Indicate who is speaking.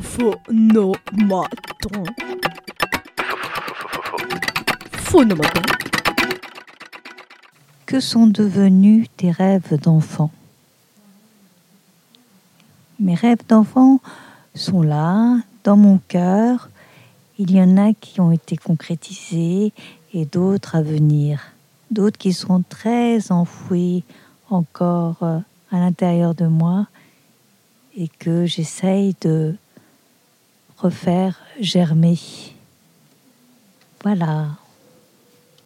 Speaker 1: Phonomaton. Phonomaton.
Speaker 2: Que sont devenus tes rêves d'enfant? Mes rêves d'enfant sont là, dans mon cœur. Il y en a qui ont été concrétisés et d'autres à venir. D'autres qui sont très enfouis encore euh, à l'intérieur de moi et que j'essaye de refaire germer. Voilà.